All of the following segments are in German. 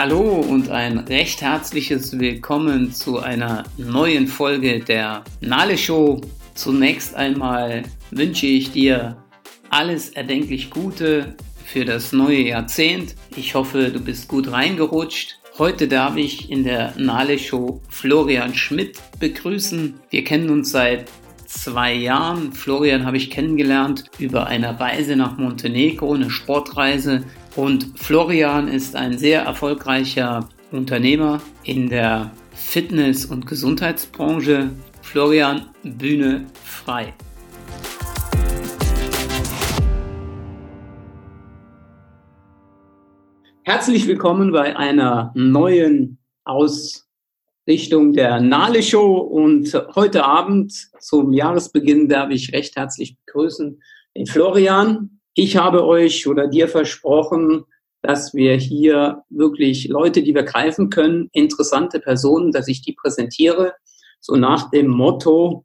Hallo und ein recht herzliches Willkommen zu einer neuen Folge der Nale Show. Zunächst einmal wünsche ich dir alles erdenklich Gute für das neue Jahrzehnt. Ich hoffe, du bist gut reingerutscht. Heute darf ich in der Nale Show Florian Schmidt begrüßen. Wir kennen uns seit zwei Jahren. Florian habe ich kennengelernt über eine Reise nach Montenegro, eine Sportreise. Und Florian ist ein sehr erfolgreicher Unternehmer in der Fitness- und Gesundheitsbranche. Florian, Bühne frei. Herzlich willkommen bei einer neuen Ausrichtung der Nale Show und heute Abend zum Jahresbeginn darf ich recht herzlich begrüßen den Florian. Ich habe euch oder dir versprochen, dass wir hier wirklich Leute, die wir greifen können, interessante Personen, dass ich die präsentiere, so nach dem Motto,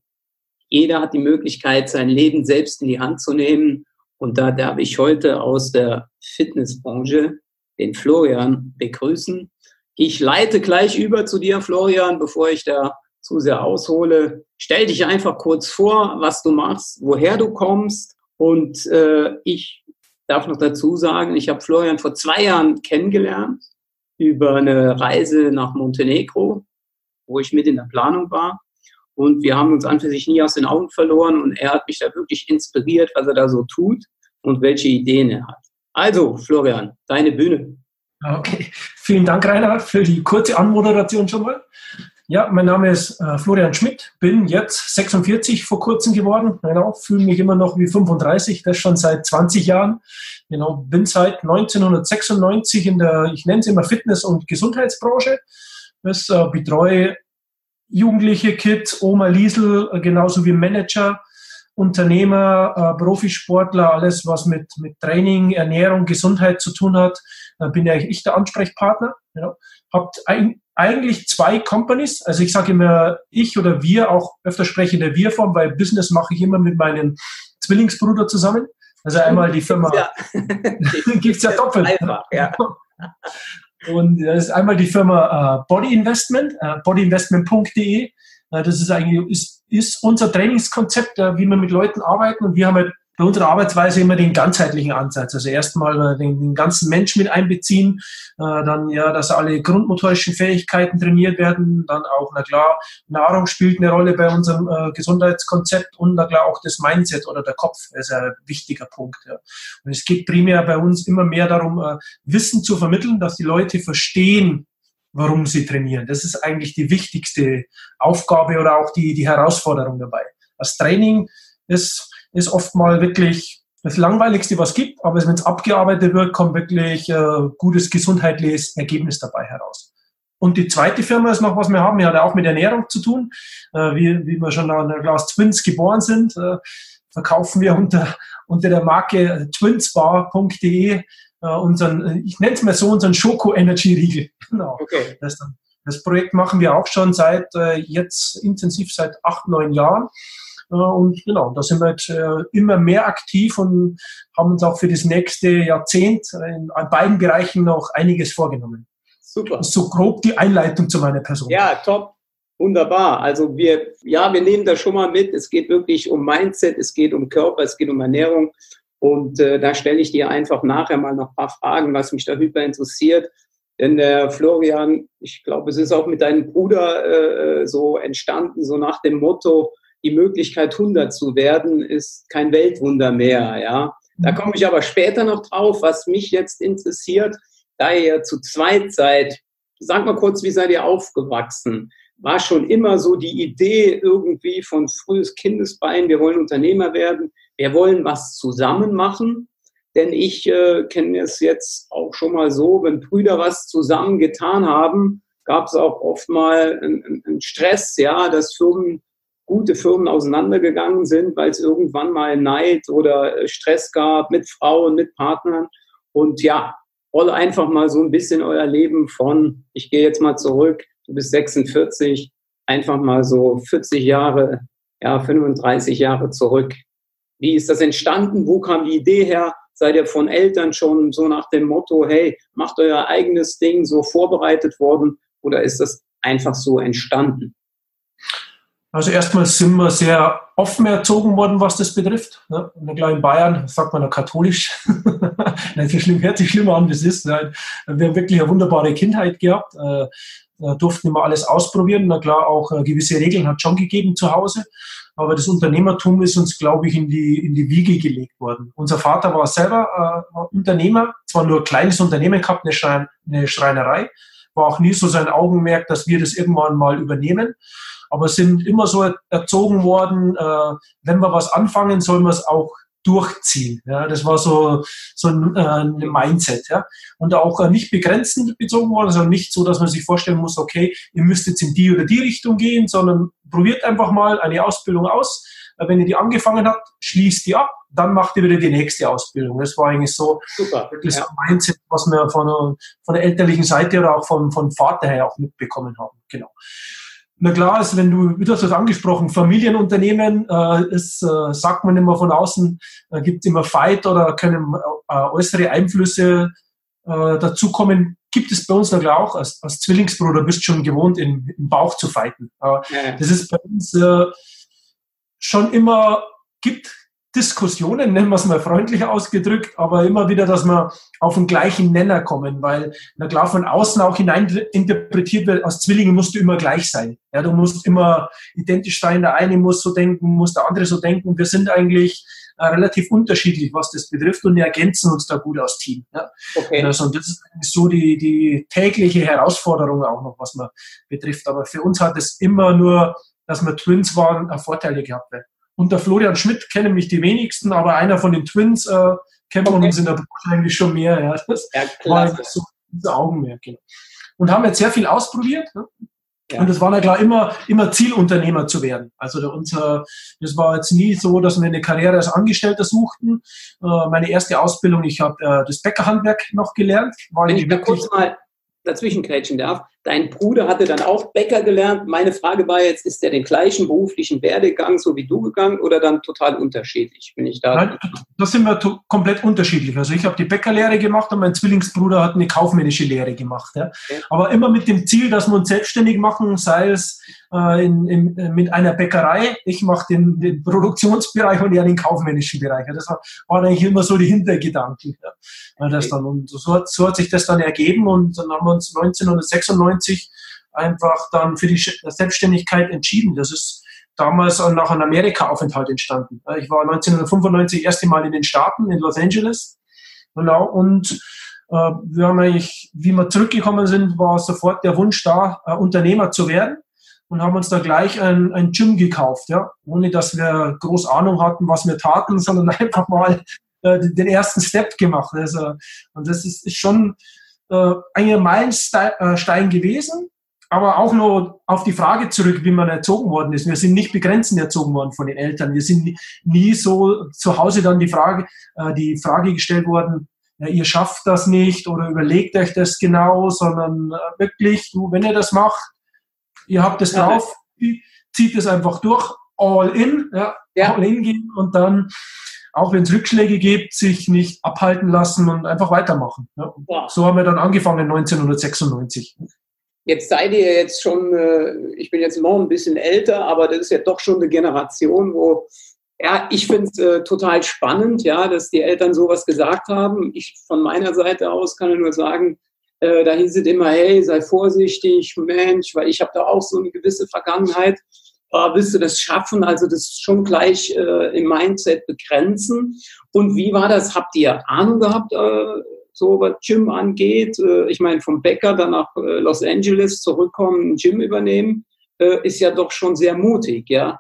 jeder hat die Möglichkeit, sein Leben selbst in die Hand zu nehmen. Und da darf ich heute aus der Fitnessbranche den Florian begrüßen. Ich leite gleich über zu dir, Florian, bevor ich da zu sehr aushole. Stell dich einfach kurz vor, was du machst, woher du kommst und äh, ich darf noch dazu sagen, ich habe Florian vor zwei Jahren kennengelernt über eine Reise nach Montenegro, wo ich mit in der Planung war. Und wir haben uns an für sich nie aus den Augen verloren und er hat mich da wirklich inspiriert, was er da so tut und welche Ideen er hat. Also, Florian, deine Bühne. Okay, vielen Dank, Reinhard, für die kurze Anmoderation schon mal. Ja, mein Name ist äh, Florian Schmidt, bin jetzt 46 vor kurzem geworden. Genau, fühle mich immer noch wie 35, das schon seit 20 Jahren. Genau, bin seit 1996 in der, ich nenne es immer Fitness- und Gesundheitsbranche. Das äh, betreue Jugendliche, Kids, Oma Liesel, äh, genauso wie Manager, Unternehmer, äh, Profisportler, alles was mit, mit Training, Ernährung, Gesundheit zu tun hat, bin ja ich der Ansprechpartner. Genau. Habt ein, eigentlich zwei Companies. Also ich sage immer ich oder wir, auch öfter spreche in der Wir-Form, weil Business mache ich immer mit meinem Zwillingsbruder zusammen. Also einmal die Firma, ja. gibt es ja doppelt. Einfach, ja. Und das ist einmal die Firma äh, Body Investment, äh, bodyinvestment.de. Äh, das ist eigentlich ist, ist unser Trainingskonzept, wie wir mit Leuten arbeiten. Und wir haben halt bei unserer Arbeitsweise immer den ganzheitlichen Ansatz. Also erstmal den, den ganzen Mensch mit einbeziehen, äh, dann ja, dass alle grundmotorischen Fähigkeiten trainiert werden, dann auch, na klar, Nahrung spielt eine Rolle bei unserem äh, Gesundheitskonzept und na klar auch das Mindset oder der Kopf ist ein wichtiger Punkt. Ja. Und es geht primär bei uns immer mehr darum, äh, Wissen zu vermitteln, dass die Leute verstehen, warum sie trainieren. Das ist eigentlich die wichtigste Aufgabe oder auch die, die Herausforderung dabei. Das Training ist ist oft mal wirklich das Langweiligste, was es gibt, aber wenn es abgearbeitet wird, kommt wirklich äh, gutes gesundheitliches Ergebnis dabei heraus. Und die zweite Firma ist noch, was wir haben, die hat auch mit Ernährung zu tun. Äh, wie, wie wir schon an der Glas Twins geboren sind, äh, verkaufen wir unter, unter der Marke twinsbar.de äh, unseren, ich nenne es mal so, unseren Schoko Energy Riegel. Genau. Okay. Das, das Projekt machen wir auch schon seit äh, jetzt intensiv seit acht, neun Jahren. Äh, und genau, da sind wir jetzt äh, immer mehr aktiv und haben uns auch für das nächste Jahrzehnt in beiden Bereichen noch einiges vorgenommen. Super. Das ist so grob die Einleitung zu meiner Person. Ja, top. Wunderbar. Also wir, ja, wir nehmen das schon mal mit. Es geht wirklich um Mindset, es geht um Körper, es geht um Ernährung. Und äh, da stelle ich dir einfach nachher mal noch ein paar Fragen, was mich da hyper interessiert. Denn der Florian, ich glaube, es ist auch mit deinem Bruder äh, so entstanden, so nach dem Motto, die Möglichkeit, 100 zu werden, ist kein Weltwunder mehr. Ja, da mhm. komme ich aber später noch drauf. Was mich jetzt interessiert, da ihr zu zweit seid, sag mal kurz, wie seid ihr aufgewachsen? War schon immer so die Idee irgendwie von frühes Kindesbein, wir wollen Unternehmer werden, wir wollen was zusammen machen? Denn ich äh, kenne es jetzt auch schon mal so, wenn Brüder was zusammen getan haben, gab es auch oft mal einen, einen Stress, ja, dass Firmen gute Firmen auseinandergegangen sind, weil es irgendwann mal Neid oder äh, Stress gab mit Frauen, mit Partnern. Und ja, rolle einfach mal so ein bisschen euer Leben von, ich gehe jetzt mal zurück, du bist 46, einfach mal so 40 Jahre, ja, 35 Jahre zurück. Wie ist das entstanden? Wo kam die Idee her? seid ihr von Eltern schon so nach dem Motto, hey, macht euer eigenes Ding so vorbereitet worden oder ist das einfach so entstanden? Also erstmal sind wir sehr offen erzogen worden, was das betrifft. Ja, klar, in Bayern sagt man ja katholisch. Nein, so schlimm, hört sich schlimmer an, das ist. Wir haben wirklich eine wunderbare Kindheit gehabt. Äh, durften immer alles ausprobieren. Na klar, auch äh, gewisse Regeln hat schon gegeben zu Hause. Aber das Unternehmertum ist uns, glaube ich, in die, in die Wiege gelegt worden. Unser Vater war selber äh, Unternehmer, zwar nur ein kleines Unternehmen gehabt, eine, Schrein eine Schreinerei, war auch nie so sein Augenmerk, dass wir das irgendwann mal übernehmen aber sind immer so erzogen worden, äh, wenn wir was anfangen, sollen wir es auch durchziehen. Ja, das war so, so ein, äh, ein Mindset. Ja. Und auch äh, nicht begrenzend bezogen worden, sondern nicht so, dass man sich vorstellen muss, okay, ihr müsst jetzt in die oder die Richtung gehen, sondern probiert einfach mal eine Ausbildung aus. Äh, wenn ihr die angefangen habt, schließt die ab, dann macht ihr wieder die nächste Ausbildung. Das war eigentlich so Super, wirklich ja. ein Mindset, was wir von, von der elterlichen Seite oder auch von, von Vater her auch mitbekommen haben. Genau. Na klar, also wenn du, wie du hast das angesprochen, Familienunternehmen, äh, ist, äh, sagt man immer von außen, äh, gibt immer Fight oder können äh, äußere Einflüsse äh, dazukommen. Gibt es bei uns na klar auch. Als, als Zwillingsbruder bist du schon gewohnt, in, im Bauch zu fighten. Ja. Das ist bei uns äh, schon immer, gibt Diskussionen, nennen wir es mal freundlich ausgedrückt, aber immer wieder, dass wir auf den gleichen Nenner kommen, weil, na klar, von außen auch hinein interpretiert wird, als Zwillinge musst du immer gleich sein. Ja, du musst immer identisch sein, der eine muss so denken, muss der andere so denken. Wir sind eigentlich äh, relativ unterschiedlich, was das betrifft und wir ergänzen uns da gut als Team. Ja. Okay. Also, und das ist so die, die tägliche Herausforderung auch noch, was man betrifft. Aber für uns hat es immer nur, dass wir Twins waren, Vorteile gehabt. Werden. Unter Florian Schmidt kennen mich die wenigsten, aber einer von den Twins äh, kennt man okay. uns in der Branche eigentlich schon mehr. Ja. Das ja, war so unser Augenmerk. Genau. Und haben jetzt sehr viel ausprobiert. Ne? Ja. Und es war ja klar immer, immer Zielunternehmer zu werden. Also der, unser, das war jetzt nie so, dass wir eine Karriere als Angestellter suchten. Äh, meine erste Ausbildung, ich habe äh, das Bäckerhandwerk noch gelernt. War Wenn ich da kurz mal dazwischen darf. Dein Bruder hatte dann auch Bäcker gelernt. Meine Frage war jetzt, ist der den gleichen beruflichen Werdegang so wie du gegangen oder dann total unterschiedlich? Bin ich da? Nein, das sind wir komplett unterschiedlich. Also ich habe die Bäckerlehre gemacht und mein Zwillingsbruder hat eine kaufmännische Lehre gemacht. Ja. Okay. Aber immer mit dem Ziel, dass wir uns selbstständig machen, sei es äh, in, in, mit einer Bäckerei. Ich mache den, den, Produktionsbereich und er den kaufmännischen Bereich. Das war, waren eigentlich immer so die Hintergedanken. Ja. Das dann, und so hat, so hat sich das dann ergeben und dann haben wir uns 1996 einfach dann für die Selbstständigkeit entschieden. Das ist damals nach einem Amerika-Aufenthalt entstanden. Ich war 1995 erste Mal in den Staaten, in Los Angeles. Genau, und äh, wir haben eigentlich, wie wir zurückgekommen sind, war sofort der Wunsch da, äh, Unternehmer zu werden und haben uns da gleich ein, ein Gym gekauft, ja, ohne dass wir groß Ahnung hatten, was wir taten, sondern einfach mal äh, den ersten Step gemacht. Also, und das ist, ist schon äh, ein Meilenstein gewesen, aber auch nur auf die Frage zurück, wie man erzogen worden ist. Wir sind nicht begrenzend erzogen worden von den Eltern. Wir sind nie so zu Hause dann die Frage, äh, die Frage gestellt worden, ja, ihr schafft das nicht oder überlegt euch das genau, sondern äh, wirklich, du, wenn ihr das macht, ihr habt es drauf, zieht es einfach durch, all in, ja, ja. all in gehen und dann, auch wenn es Rückschläge gibt, sich nicht abhalten lassen und einfach weitermachen. Ja. Ja. So haben wir dann angefangen 1996. Jetzt seid ihr jetzt schon, äh, ich bin jetzt noch ein bisschen älter, aber das ist ja doch schon eine Generation, wo, ja, ich finde es äh, total spannend, ja, dass die Eltern sowas gesagt haben. Ich von meiner Seite aus kann nur sagen, äh, da hieß es immer, hey, sei vorsichtig, Mensch, weil ich habe da auch so eine gewisse Vergangenheit. Äh, willst du das schaffen? Also das schon gleich äh, im Mindset begrenzen. Und wie war das? Habt ihr Ahnung gehabt, äh, so was Gym angeht? Äh, ich meine, vom Bäcker dann nach äh, Los Angeles zurückkommen, ein Gym übernehmen, äh, ist ja doch schon sehr mutig, ja.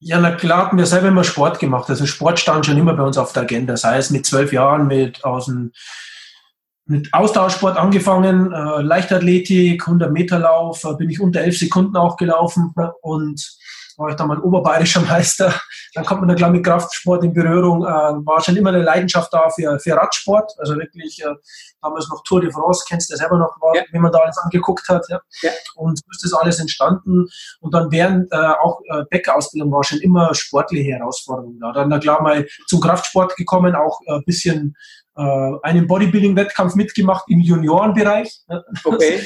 Ja, na klar, wir selber immer Sport gemacht. Also Sport stand schon immer bei uns auf der Agenda, sei es mit zwölf Jahren, mit aus dem mit Austauschsport angefangen, äh, Leichtathletik, 100 Meter Lauf, äh, bin ich unter elf Sekunden auch gelaufen und war ich dann mal oberbayerischer Meister. Dann kommt man da klar mit Kraftsport in Berührung. Äh, war schon immer eine Leidenschaft da für, für Radsport. Also wirklich äh, damals noch Tour de France, kennst du ja selber noch, war, ja. wie man da alles angeguckt hat. Ja. ja. Und so ist das alles entstanden. Und dann während äh, auch äh, Bäckerausbildung war schon immer sportliche Herausforderungen da. Dann na klar mal zum Kraftsport gekommen, auch ein äh, bisschen äh, einen Bodybuilding-Wettkampf mitgemacht im Juniorenbereich. Okay.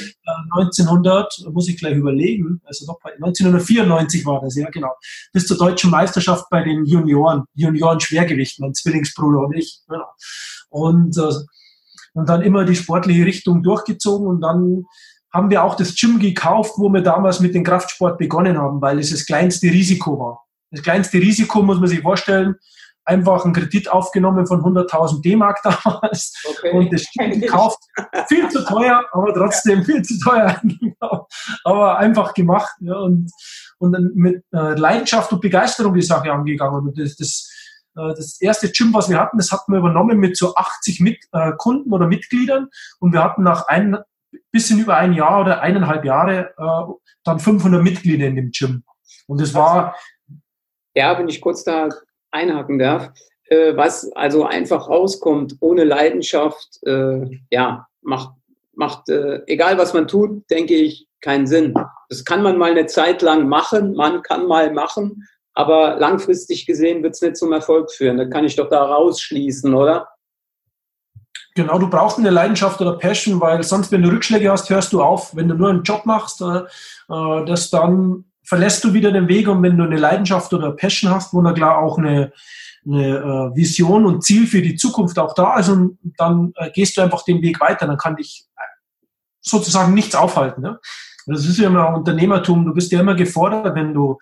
1900, äh, muss ich gleich überlegen, also doch 1994 war das, ja genau. Bis zur deutschen Meisterschaft bei den Junioren, Junioren-Schwergewicht, mein Zwillingsbruder und ich. Genau. Und, äh, und dann immer die sportliche Richtung durchgezogen und dann haben wir auch das Gym gekauft, wo wir damals mit dem Kraftsport begonnen haben, weil es das kleinste Risiko war. Das kleinste Risiko muss man sich vorstellen, einfach einen Kredit aufgenommen von 100.000 D-Mark damals okay. und das Stück gekauft. Viel zu teuer, aber trotzdem viel zu teuer. aber einfach gemacht ja, und, und dann mit äh, Leidenschaft und Begeisterung die Sache angegangen. Und das, das, äh, das erste Gym, was wir hatten, das hatten wir übernommen mit so 80 mit, äh, Kunden oder Mitgliedern und wir hatten nach ein bisschen über ein Jahr oder eineinhalb Jahre äh, dann 500 Mitglieder in dem Gym. Und das war ja, wenn ich kurz da einhaken darf, äh, was also einfach rauskommt, ohne Leidenschaft, äh, ja, macht, macht äh, egal was man tut, denke ich, keinen Sinn. Das kann man mal eine Zeit lang machen, man kann mal machen, aber langfristig gesehen wird es nicht zum Erfolg führen. Da kann ich doch da rausschließen, oder? Genau, du brauchst eine Leidenschaft oder Passion, weil sonst, wenn du Rückschläge hast, hörst du auf. Wenn du nur einen Job machst, äh, äh das dann verlässt du wieder den Weg und wenn du eine Leidenschaft oder Passion hast, wo da klar auch eine, eine äh, Vision und Ziel für die Zukunft auch da ist und dann äh, gehst du einfach den Weg weiter, dann kann dich sozusagen nichts aufhalten. Ne? Das ist ja immer Unternehmertum. Du bist ja immer gefordert, wenn du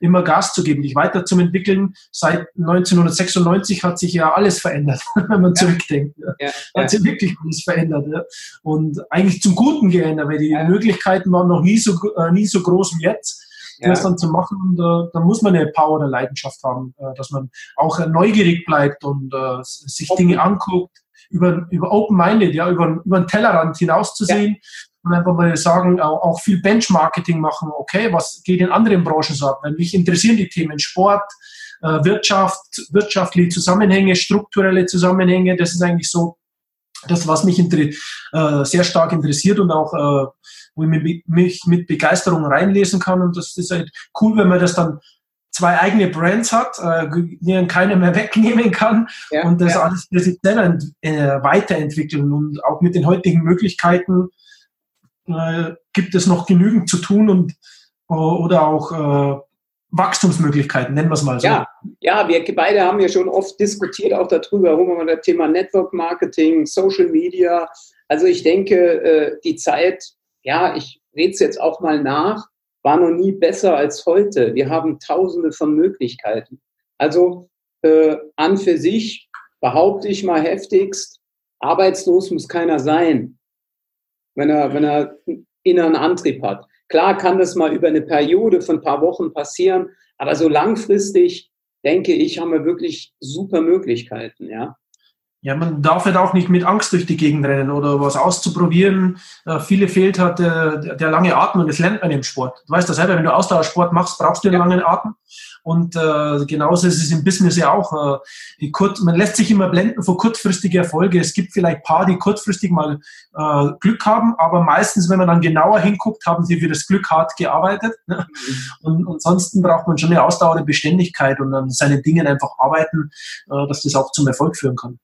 immer Gas zu geben, dich weiterzuentwickeln. Seit 1996 hat sich ja alles verändert, wenn man ja. zurückdenkt. Ja. Ja. Hat sich wirklich alles verändert. Ja. Und eigentlich zum Guten geändert, weil die Möglichkeiten waren noch nie so, äh, nie so groß wie jetzt ja. das dann zu machen. Und äh, da muss man eine Power oder Leidenschaft haben, äh, dass man auch äh, neugierig bleibt und äh, sich Open. Dinge anguckt, über, über Open-Minded, ja, über, über den Tellerrand hinauszusehen. Ja. Und einfach mal sagen, auch, auch viel Benchmarketing machen, okay, was geht in anderen Branchen so ab? Weil mich interessieren die Themen Sport, äh, Wirtschaft, wirtschaftliche Zusammenhänge, strukturelle Zusammenhänge, das ist eigentlich so das, was mich äh, sehr stark interessiert und auch äh, wo ich mich mit Begeisterung reinlesen kann. Und das ist halt cool, wenn man das dann zwei eigene Brands hat, äh, die keiner mehr wegnehmen kann ja, und das ja. alles für sich selber äh, weiterentwickeln. Und auch mit den heutigen Möglichkeiten äh, gibt es noch genügend zu tun und äh, oder auch äh, Wachstumsmöglichkeiten, nennen wir es mal so. Ja, ja, wir beide haben ja schon oft diskutiert auch darüber, warum das Thema Network Marketing, Social Media. Also ich denke, äh, die Zeit ja, ich rede es jetzt auch mal nach, war noch nie besser als heute. Wir haben tausende von Möglichkeiten. Also äh, an für sich behaupte ich mal heftigst, arbeitslos muss keiner sein, wenn er, wenn er inneren Antrieb hat. Klar kann das mal über eine Periode von ein paar Wochen passieren, aber so langfristig, denke ich, haben wir wirklich super Möglichkeiten, ja. Ja, man darf halt auch nicht mit Angst durch die Gegend rennen oder was auszuprobieren. Äh, viele fehlt halt der, der lange Atem und das lernt man im Sport. Du weißt das selber, wenn du Ausdauersport machst, brauchst du einen ja. langen Atem. Und äh, genauso ist es im Business ja auch. Äh, die kurz, man lässt sich immer blenden vor kurzfristige Erfolge. Es gibt vielleicht paar, die kurzfristig mal äh, Glück haben, aber meistens, wenn man dann genauer hinguckt, haben sie für das Glück hart gearbeitet. Ne? Mhm. Und ansonsten braucht man schon eine Ausdauer, eine Beständigkeit und an seinen Dingen einfach arbeiten, äh, dass das auch zum Erfolg führen kann.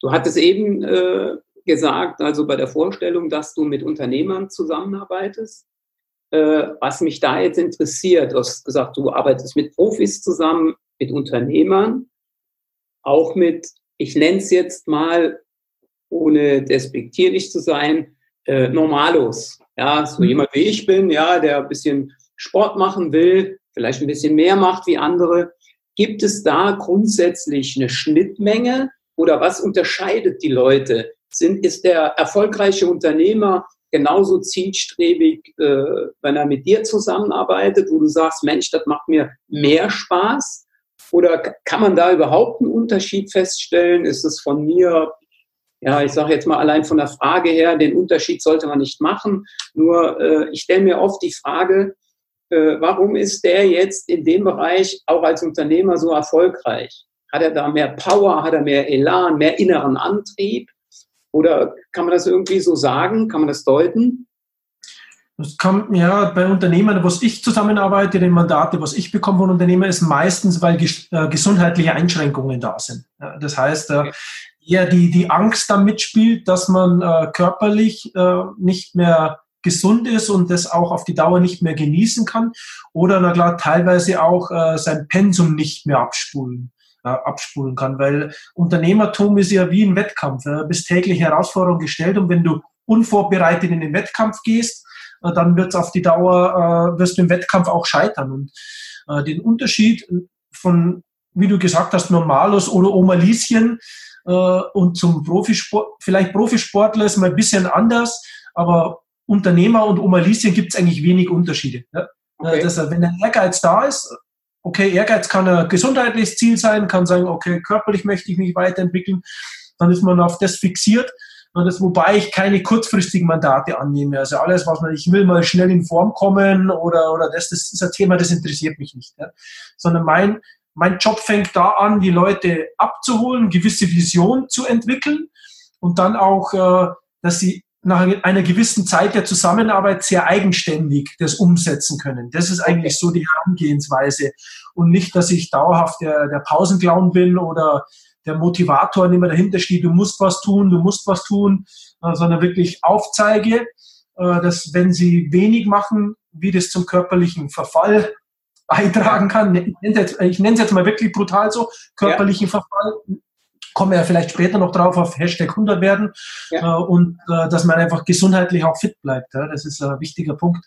Du hattest eben äh, gesagt, also bei der Vorstellung, dass du mit Unternehmern zusammenarbeitest. Äh, was mich da jetzt interessiert, du hast gesagt, du arbeitest mit Profis zusammen, mit Unternehmern, auch mit, ich nenne es jetzt mal, ohne despektierlich zu sein, äh, Normalos. Ja, so mhm. jemand wie ich bin, ja, der ein bisschen Sport machen will, vielleicht ein bisschen mehr macht wie andere. Gibt es da grundsätzlich eine Schnittmenge oder was unterscheidet die Leute? Sind, ist der erfolgreiche Unternehmer genauso zielstrebig, äh, wenn er mit dir zusammenarbeitet, wo du sagst, Mensch, das macht mir mehr Spaß? Oder kann man da überhaupt einen Unterschied feststellen? Ist es von mir, ja, ich sage jetzt mal allein von der Frage her, den Unterschied sollte man nicht machen. Nur äh, ich stelle mir oft die Frage, äh, warum ist der jetzt in dem Bereich auch als Unternehmer so erfolgreich? Hat er da mehr Power, hat er mehr Elan, mehr inneren Antrieb? Oder kann man das irgendwie so sagen? Kann man das deuten? Das kommt ja bei Unternehmern, was ich zusammenarbeite, den Mandate, was ich bekomme von Unternehmern, ist meistens, weil äh, gesundheitliche Einschränkungen da sind. das heißt, äh, eher die, die Angst da mitspielt, dass man äh, körperlich nicht mehr gesund ist und das auch auf die Dauer nicht mehr genießen kann. Oder na klar, teilweise auch sein Pensum nicht mehr abspulen abspulen kann, weil Unternehmertum ist ja wie ein Wettkampf. Du bist täglich Herausforderungen gestellt und wenn du unvorbereitet in den Wettkampf gehst, äh, dann wird es auf die Dauer, äh, wirst du im Wettkampf auch scheitern. Und äh, den Unterschied von, wie du gesagt hast, Normalos oder Oma Lieschen äh, und zum Profisport, vielleicht Profisportler ist mal ein bisschen anders, aber Unternehmer und Oma Lieschen gibt es eigentlich wenig Unterschiede. Okay. Das, wenn der Ehrgeiz da ist, okay, Ehrgeiz kann ein gesundheitliches Ziel sein, kann sagen, okay, körperlich möchte ich mich weiterentwickeln, dann ist man auf das fixiert das, wobei ich keine kurzfristigen Mandate annehme. Also alles, was man, ich will mal schnell in Form kommen oder, oder das, das ist ein Thema, das interessiert mich nicht. Ja. Sondern mein, mein Job fängt da an, die Leute abzuholen, gewisse Vision zu entwickeln und dann auch, äh, dass sie nach einer gewissen Zeit der Zusammenarbeit sehr eigenständig das umsetzen können. Das ist eigentlich so die Herangehensweise. Und nicht, dass ich dauerhaft der, der Pausenclown bin oder der Motivator nicht mehr dahinter steht, du musst was tun, du musst was tun, äh, sondern wirklich aufzeige, äh, dass wenn sie wenig machen, wie das zum körperlichen Verfall beitragen kann. Ich nenne es jetzt, jetzt mal wirklich brutal so, körperlichen ja. Verfall. Kommen wir ja vielleicht später noch drauf auf Hashtag 100 werden ja. äh, und äh, dass man einfach gesundheitlich auch fit bleibt. Ja? Das ist ein wichtiger Punkt.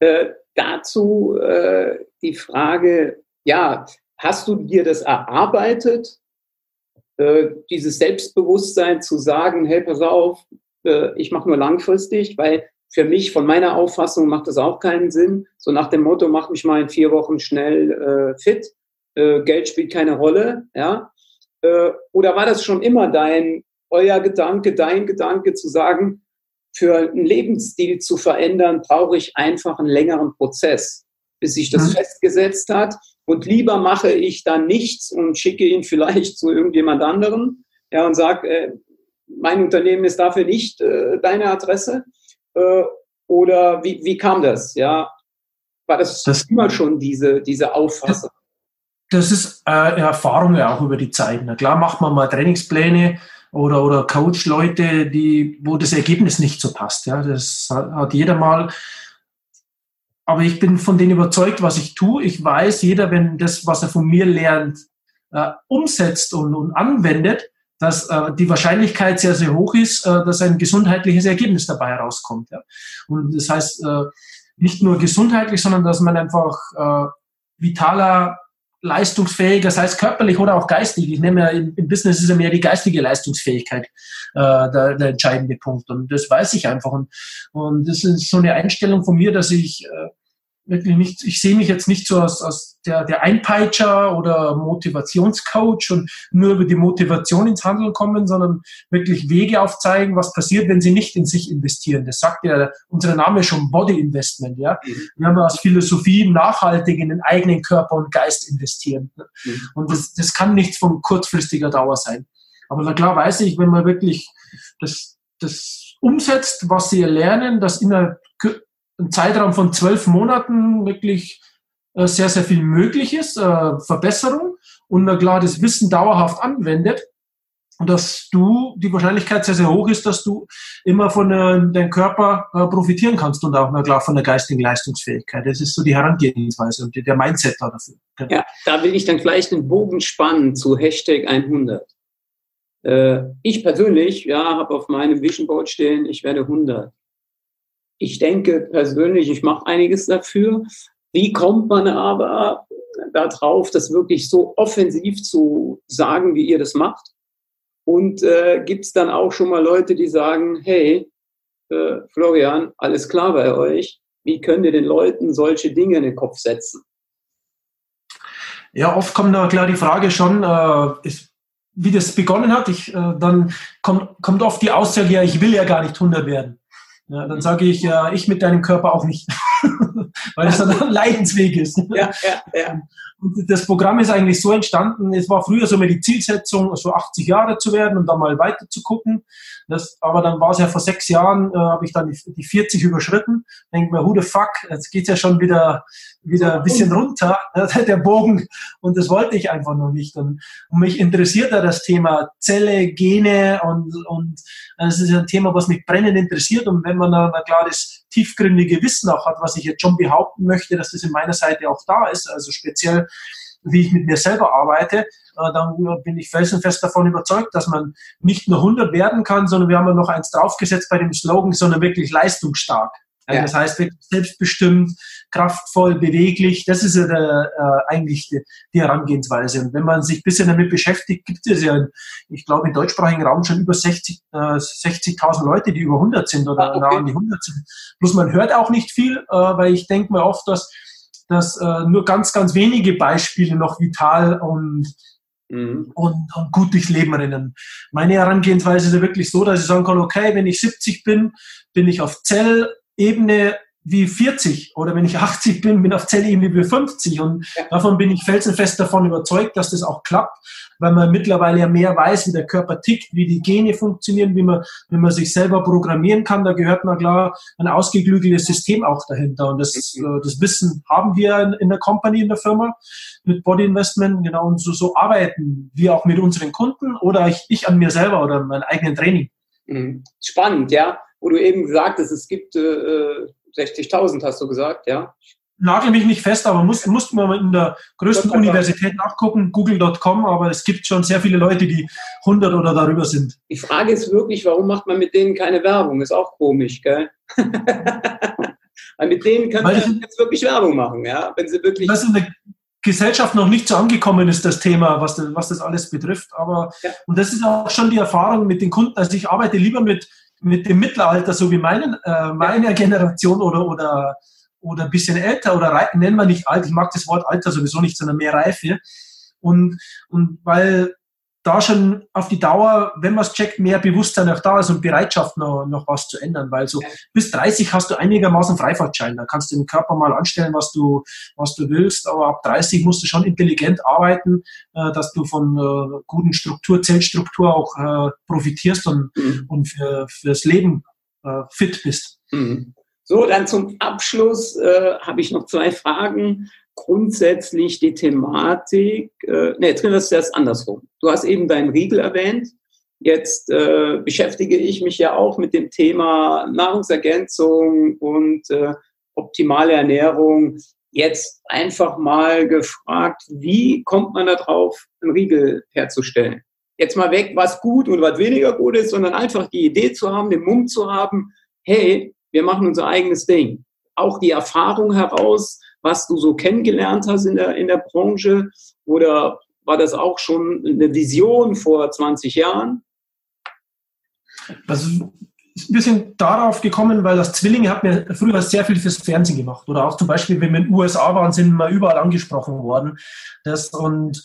Äh, dazu äh, die Frage, ja, hast du dir das erarbeitet? Äh, dieses Selbstbewusstsein zu sagen, hey, pass auf, äh, ich mache nur langfristig, weil für mich, von meiner Auffassung, macht das auch keinen Sinn. So nach dem Motto, mach mich mal in vier Wochen schnell äh, fit, äh, Geld spielt keine Rolle, ja. Äh, oder war das schon immer dein, euer Gedanke, dein Gedanke zu sagen, für einen Lebensstil zu verändern, brauche ich einfach einen längeren Prozess, bis sich das mhm. festgesetzt hat und lieber mache ich dann nichts und schicke ihn vielleicht zu irgendjemand anderem ja, und sage, äh, mein Unternehmen ist dafür nicht äh, deine Adresse. Äh, oder wie, wie kam das? Ja, war das, das immer schon diese, diese Auffassung? Das, ist äh, Erfahrung ja auch über die Zeit. Na klar macht man mal Trainingspläne oder, oder Coach-Leute, die, wo das Ergebnis nicht so passt. Ja, das hat jeder mal aber ich bin von denen überzeugt, was ich tue. Ich weiß, jeder, wenn das, was er von mir lernt, äh, umsetzt und, und anwendet, dass äh, die Wahrscheinlichkeit sehr, sehr hoch ist, äh, dass ein gesundheitliches Ergebnis dabei herauskommt. Ja. Und das heißt, äh, nicht nur gesundheitlich, sondern dass man einfach äh, vitaler, leistungsfähiger, das heißt körperlich oder auch geistig. Ich nehme ja im, im Business ist ja mehr die geistige Leistungsfähigkeit äh, der, der entscheidende Punkt. Und das weiß ich einfach. Und, und das ist so eine Einstellung von mir, dass ich äh, wirklich nicht, ich sehe mich jetzt nicht so als, als der, der Einpeitscher oder Motivationscoach und nur über die Motivation ins Handeln kommen, sondern wirklich Wege aufzeigen, was passiert, wenn sie nicht in sich investieren. Das sagt ja unser Name schon Body Investment, ja. Mhm. Wir haben als Philosophie nachhaltig in den eigenen Körper und Geist investieren. Mhm. Und das, das kann nichts von kurzfristiger Dauer sein. Aber na klar weiß ich, wenn man wirklich das, das umsetzt, was sie lernen, dass innerhalb einem Zeitraum von zwölf Monaten wirklich äh, sehr, sehr viel möglich ist, äh, Verbesserung und na klar das Wissen dauerhaft anwendet, dass du die Wahrscheinlichkeit sehr, sehr hoch ist, dass du immer von äh, deinem Körper äh, profitieren kannst und auch na klar von der geistigen Leistungsfähigkeit. Das ist so die Herangehensweise und der Mindset da dafür. Genau. Ja, da will ich dann gleich den Bogen spannen zu Hashtag 100. Äh, ich persönlich, ja, habe auf meinem Vision Board stehen, ich werde 100. Ich denke persönlich, ich mache einiges dafür. Wie kommt man aber darauf, das wirklich so offensiv zu sagen, wie ihr das macht? Und äh, gibt es dann auch schon mal Leute, die sagen, hey, äh, Florian, alles klar bei euch, wie könnt ihr den Leuten solche Dinge in den Kopf setzen? Ja, oft kommt da klar die Frage schon, äh, ist, wie das begonnen hat. Ich, äh, dann kommt, kommt oft die Aussage, ja, ich will ja gar nicht 100 werden. Ja, dann sage ich, ja, ich mit deinem Körper auch nicht. weil es dann ein Leidensweg ist. Ja, ja, ja. Das Programm ist eigentlich so entstanden, es war früher so mir die Zielsetzung, so 80 Jahre zu werden und dann mal weiter zu gucken. Das, aber dann war es ja vor sechs Jahren, äh, habe ich dann die, die 40 überschritten. Denke mir, who the fuck, jetzt geht's ja schon wieder, wieder ein bisschen runter, der Bogen. Und das wollte ich einfach noch nicht. Und, und mich interessiert da das Thema Zelle, Gene und, und das ist ein Thema, was mich brennend interessiert. Und wenn man da ein klares, tiefgründige Wissen auch hat, was ich jetzt schon behaupten möchte, dass das in meiner Seite auch da ist, also speziell wie ich mit mir selber arbeite, äh, dann bin ich felsenfest davon überzeugt, dass man nicht nur 100 werden kann, sondern wir haben ja noch eins draufgesetzt bei dem Slogan, sondern wirklich leistungsstark. Also ja. Das heißt, wirklich selbstbestimmt, kraftvoll, beweglich, das ist ja der, äh, eigentlich die, die, Herangehensweise. Und wenn man sich ein bisschen damit beschäftigt, gibt es ja, ich glaube, im deutschsprachigen Raum schon über 60, äh, 60.000 Leute, die über 100 sind oder ah, okay. nah an die 100 sind. Bloß man hört auch nicht viel, äh, weil ich denke mir oft, dass dass äh, nur ganz, ganz wenige Beispiele noch vital und, mhm. und, und gut durchs Leben rennen. Meine Herangehensweise ist ja wirklich so, dass ich sagen kann, okay, wenn ich 70 bin, bin ich auf Zellebene wie 40 oder wenn ich 80 bin, bin auf Zellebene wie 50 und ja. davon bin ich felsenfest davon überzeugt, dass das auch klappt, weil man mittlerweile ja mehr weiß, wie der Körper tickt, wie die Gene funktionieren, wie man, wie man sich selber programmieren kann, da gehört na klar ein ausgeklügeltes System auch dahinter und das, mhm. Äh, das Wissen haben wir in, in der Company, in der Firma mit Body Investment, genau und so, so arbeiten wir auch mit unseren Kunden oder ich, ich an mir selber oder mein eigenen Training. Mhm. Spannend, ja, wo du eben gesagt hast, es gibt äh, 60.000 hast du gesagt, ja? Nagel mich nicht fest, aber muss, muss man in der größten Universität nachgucken, google.com, aber es gibt schon sehr viele Leute, die 100 oder darüber sind. Die Frage ist wirklich, warum macht man mit denen keine Werbung? Ist auch komisch, gell? Weil mit denen kann man jetzt wirklich Werbung machen, ja? Wenn sie wirklich. Was in der Gesellschaft noch nicht so angekommen ist, das Thema, was das, was das alles betrifft. Aber, ja. und das ist auch schon die Erfahrung mit den Kunden. Also ich arbeite lieber mit mit dem Mittelalter, so wie meinen, äh, meiner Generation oder, oder, oder ein bisschen älter oder nennen wir nicht alt, ich mag das Wort Alter sowieso nicht, sondern mehr Reife. Und, und weil da schon auf die Dauer, wenn man es checkt, mehr Bewusstsein auch da ist und Bereitschaft noch, noch was zu ändern. Weil so bis 30 hast du einigermaßen Freifahrtschein. Da kannst du den Körper mal anstellen, was du, was du willst. Aber ab 30 musst du schon intelligent arbeiten, äh, dass du von äh, guten Struktur, Zellstruktur auch äh, profitierst und, mhm. und für, fürs Leben äh, fit bist. Mhm. So, dann zum Abschluss äh, habe ich noch zwei Fragen grundsätzlich die Thematik, äh, ne, jetzt können wir es erst andersrum. Du hast eben deinen Riegel erwähnt. Jetzt äh, beschäftige ich mich ja auch mit dem Thema Nahrungsergänzung und äh, optimale Ernährung. Jetzt einfach mal gefragt, wie kommt man darauf, einen Riegel herzustellen? Jetzt mal weg, was gut und was weniger gut ist, sondern einfach die Idee zu haben, den Mumm zu haben, hey, wir machen unser eigenes Ding. Auch die Erfahrung heraus, was du so kennengelernt hast in der, in der Branche? Oder war das auch schon eine Vision vor 20 Jahren? Also ist ein bisschen darauf gekommen, weil das Zwillinge hat mir früher sehr viel fürs Fernsehen gemacht. Oder auch zum Beispiel, wenn wir in den USA waren, sind wir überall angesprochen worden. Das, und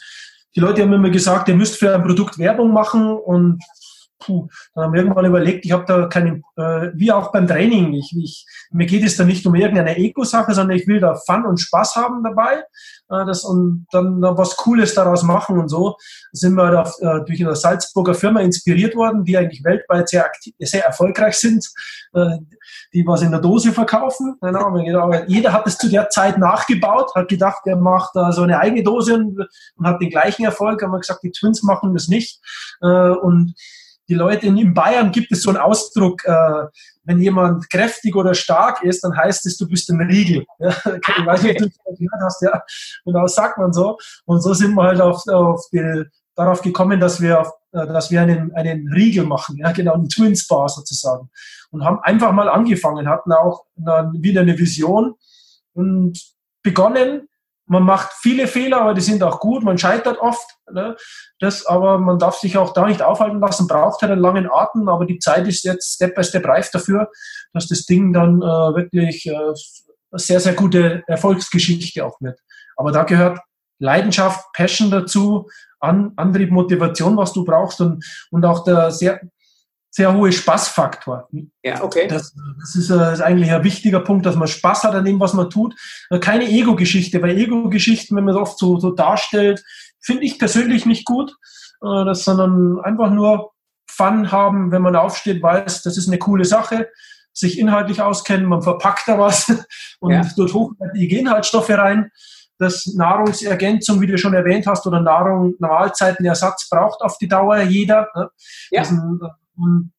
die Leute haben immer gesagt, ihr müsst für ein Produkt Werbung machen und puh, dann haben wir irgendwann überlegt, ich habe da keine, äh, wie auch beim Training, ich, ich, mir geht es da nicht um irgendeine Ego-Sache, sondern ich will da Fun und Spaß haben dabei äh, das, und dann noch was Cooles daraus machen und so. Sind wir da, äh, durch eine Salzburger Firma inspiriert worden, die eigentlich weltweit sehr, aktiv, sehr erfolgreich sind, äh, die was in der Dose verkaufen. Genau, jeder hat es zu der Zeit nachgebaut, hat gedacht, er macht da so eine eigene Dose und, und hat den gleichen Erfolg, haben wir gesagt, die Twins machen das nicht. Äh, und die Leute in Bayern gibt es so einen Ausdruck, äh, wenn jemand kräftig oder stark ist, dann heißt es, du bist ein Riegel. Ja, ich weiß nicht, ob du das gehört hast, ja. Genau, sagt man so. Und so sind wir halt auf, auf die, darauf gekommen, dass wir, auf, äh, dass wir einen, einen Riegel machen, ja, genau, einen Twin Spa sozusagen. Und haben einfach mal angefangen, hatten auch dann wieder eine Vision und begonnen, man macht viele Fehler, aber die sind auch gut. Man scheitert oft. Ne? Das, aber man darf sich auch da nicht aufhalten lassen, braucht halt einen langen Atem. Aber die Zeit ist jetzt Step by Step reif dafür, dass das Ding dann äh, wirklich äh, sehr, sehr gute Erfolgsgeschichte auch wird. Aber da gehört Leidenschaft, Passion dazu, An Antrieb, Motivation, was du brauchst und, und auch der sehr, sehr hohe Spaßfaktor. Ja, okay. Das, das ist, äh, ist, eigentlich ein wichtiger Punkt, dass man Spaß hat an dem, was man tut. Äh, keine Ego-Geschichte, weil Ego-Geschichten, wenn man es oft so, so darstellt, finde ich persönlich nicht gut, äh, das, sondern einfach nur Fun haben, wenn man aufsteht, weiß, das ist eine coole Sache, sich inhaltlich auskennen, man verpackt da was und ja. dort hochwertige Inhaltsstoffe rein. Das Nahrungsergänzung, wie du schon erwähnt hast, oder Nahrung, Mahlzeitenersatz braucht auf die Dauer jeder. Ne? Ja. Ein, und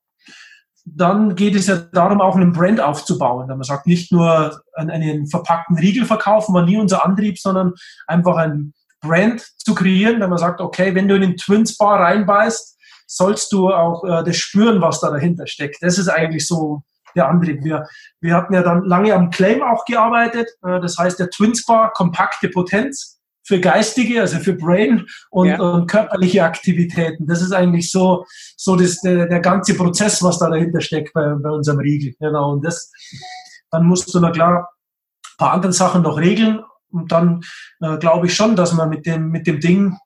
dann geht es ja darum, auch einen Brand aufzubauen. Man sagt nicht nur einen verpackten Riegel verkaufen, war nie unser Antrieb, sondern einfach ein Brand zu kreieren, wenn man sagt, okay, wenn du in den Twins Bar reinbeißt, sollst du auch äh, das spüren, was da dahinter steckt. Das ist eigentlich so der Antrieb. Wir, wir hatten ja dann lange am Claim auch gearbeitet. Äh, das heißt, der Twins Bar, kompakte Potenz für geistige, also für Brain und, ja. und körperliche Aktivitäten. Das ist eigentlich so, so das, der, der ganze Prozess, was da dahinter steckt bei, bei unserem Riegel. Genau. Und das, dann musst du na klar ein paar andere Sachen noch regeln. Und dann äh, glaube ich schon, dass man mit dem, mit dem Ding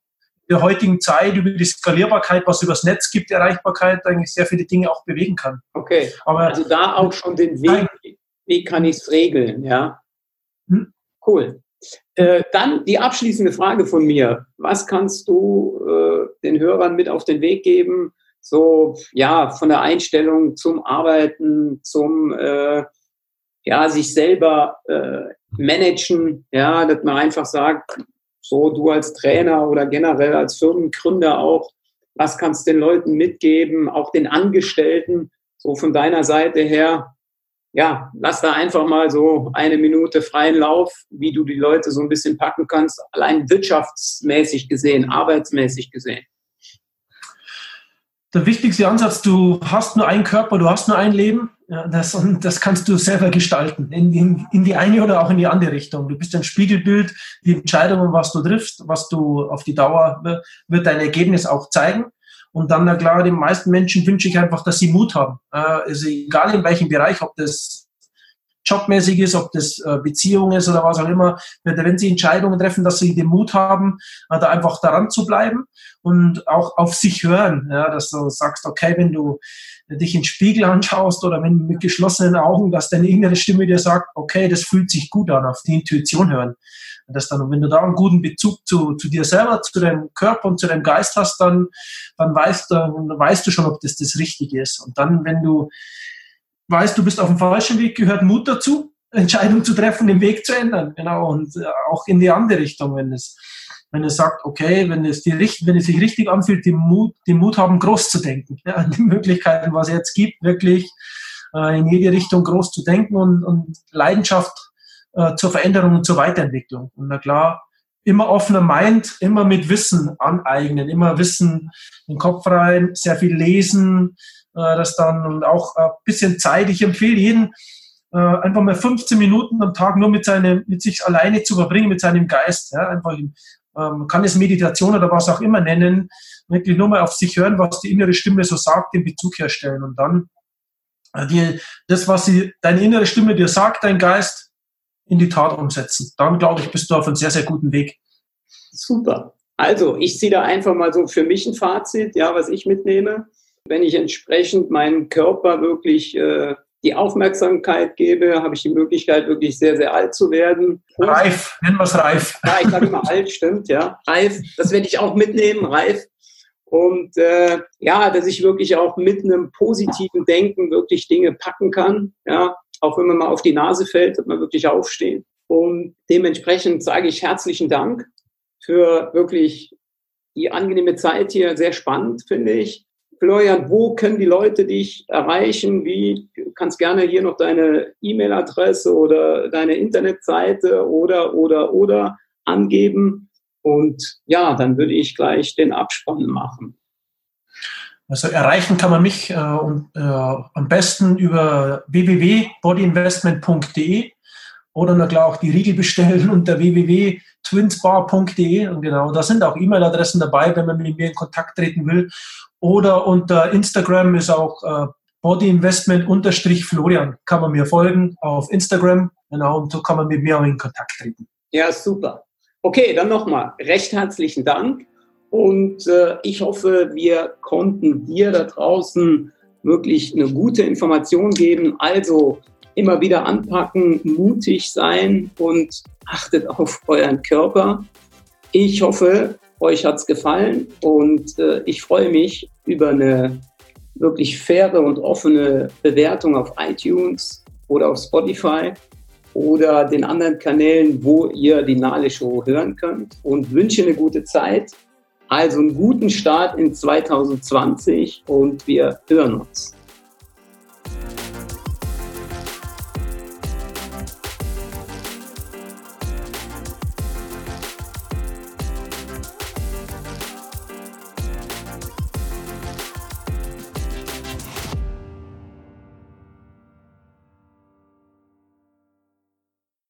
der heutigen Zeit über die Skalierbarkeit, was übers Netz gibt, Erreichbarkeit, eigentlich sehr viele Dinge auch bewegen kann. Okay. Aber also da auch schon den Weg, wie kann ich es regeln, ja? Hm? Cool. Äh, dann die abschließende Frage von mir. Was kannst du äh, den Hörern mit auf den Weg geben? So, ja, von der Einstellung zum Arbeiten, zum, äh, ja, sich selber äh, managen, ja, dass man einfach sagt, so du als Trainer oder generell als Firmengründer auch, was kannst du den Leuten mitgeben, auch den Angestellten, so von deiner Seite her, ja, lass da einfach mal so eine Minute freien Lauf, wie du die Leute so ein bisschen packen kannst, allein wirtschaftsmäßig gesehen, arbeitsmäßig gesehen. Der wichtigste Ansatz, du hast nur einen Körper, du hast nur ein Leben. Ja, das, und das kannst du selber gestalten, in, in, in, die eine oder auch in die andere Richtung. Du bist ein Spiegelbild, die Entscheidungen, was du triffst, was du auf die Dauer wird dein Ergebnis auch zeigen. Und dann, na klar, den meisten Menschen wünsche ich einfach, dass sie Mut haben. Äh, also egal in welchem Bereich, ob das jobmäßig ist, ob das äh, Beziehung ist oder was auch immer, wenn sie Entscheidungen treffen, dass sie den Mut haben, äh, da einfach daran zu bleiben und auch auf sich hören, ja, dass du sagst, okay, wenn du dich in den Spiegel anschaust oder wenn mit geschlossenen Augen, dass deine innere Stimme dir sagt, okay, das fühlt sich gut an, auf die Intuition hören das dann, wenn du da einen guten Bezug zu, zu dir selber, zu deinem Körper und zu deinem Geist hast, dann, dann weißt, dann weißt du schon, ob das das Richtige ist. Und dann, wenn du weißt, du bist auf dem falschen Weg, gehört Mut dazu, Entscheidungen zu treffen, den Weg zu ändern. Genau. Und äh, auch in die andere Richtung, wenn es, wenn es sagt, okay, wenn es, die, wenn es sich richtig anfühlt, den Mut, den Mut haben, groß zu denken. Ja, die Möglichkeiten, was es jetzt gibt, wirklich äh, in jede Richtung groß zu denken und, und Leidenschaft äh, zur Veränderung und zur Weiterentwicklung. Und na klar, immer offener Mind, immer mit Wissen aneignen, immer Wissen in den Kopf rein, sehr viel lesen, äh, das dann auch ein bisschen Zeit. Ich empfehle jeden, äh, einfach mal 15 Minuten am Tag nur mit seinem, mit sich alleine zu verbringen, mit seinem Geist. Ja, einfach, ähm, kann es Meditation oder was auch immer nennen, wirklich nur mal auf sich hören, was die innere Stimme so sagt, den Bezug herstellen und dann die, das, was sie, deine innere Stimme dir sagt, dein Geist, in die Tat umsetzen. Dann, glaube ich, bist du auf einem sehr, sehr guten Weg. Super. Also, ich ziehe da einfach mal so für mich ein Fazit, ja, was ich mitnehme. Wenn ich entsprechend meinem Körper wirklich äh, die Aufmerksamkeit gebe, habe ich die Möglichkeit, wirklich sehr, sehr alt zu werden. Reif, nennen wir es reif. Ja, ich sage immer alt, stimmt, ja. Reif, das werde ich auch mitnehmen, reif. Und äh, ja, dass ich wirklich auch mit einem positiven Denken wirklich Dinge packen kann. Ja, auch wenn man mal auf die Nase fällt, wird man wirklich aufstehen. Und dementsprechend sage ich herzlichen Dank für wirklich die angenehme Zeit hier. Sehr spannend, finde ich. Florian, wo können die Leute dich erreichen? Wie du kannst gerne hier noch deine E-Mail-Adresse oder deine Internetseite oder oder oder angeben. Und ja, dann würde ich gleich den Abspann machen. Also erreichen kann man mich äh, und, äh, am besten über www.bodyinvestment.de oder na klar auch die Riegel bestellen unter www.twinsbar.de und genau, da sind auch E-Mail-Adressen dabei, wenn man mit mir in Kontakt treten will. Oder unter Instagram ist auch äh, bodyinvestment-florian, kann man mir folgen auf Instagram, genau, und so kann man mit mir auch in Kontakt treten. Ja, super. Okay, dann nochmal recht herzlichen Dank und äh, ich hoffe, wir konnten dir da draußen wirklich eine gute Information geben. Also immer wieder anpacken, mutig sein und achtet auf euren Körper. Ich hoffe, euch hat es gefallen und äh, ich freue mich über eine wirklich faire und offene Bewertung auf iTunes oder auf Spotify oder den anderen Kanälen, wo ihr die Nale Show hören könnt und wünsche eine gute Zeit. Also einen guten Start in 2020 und wir hören uns.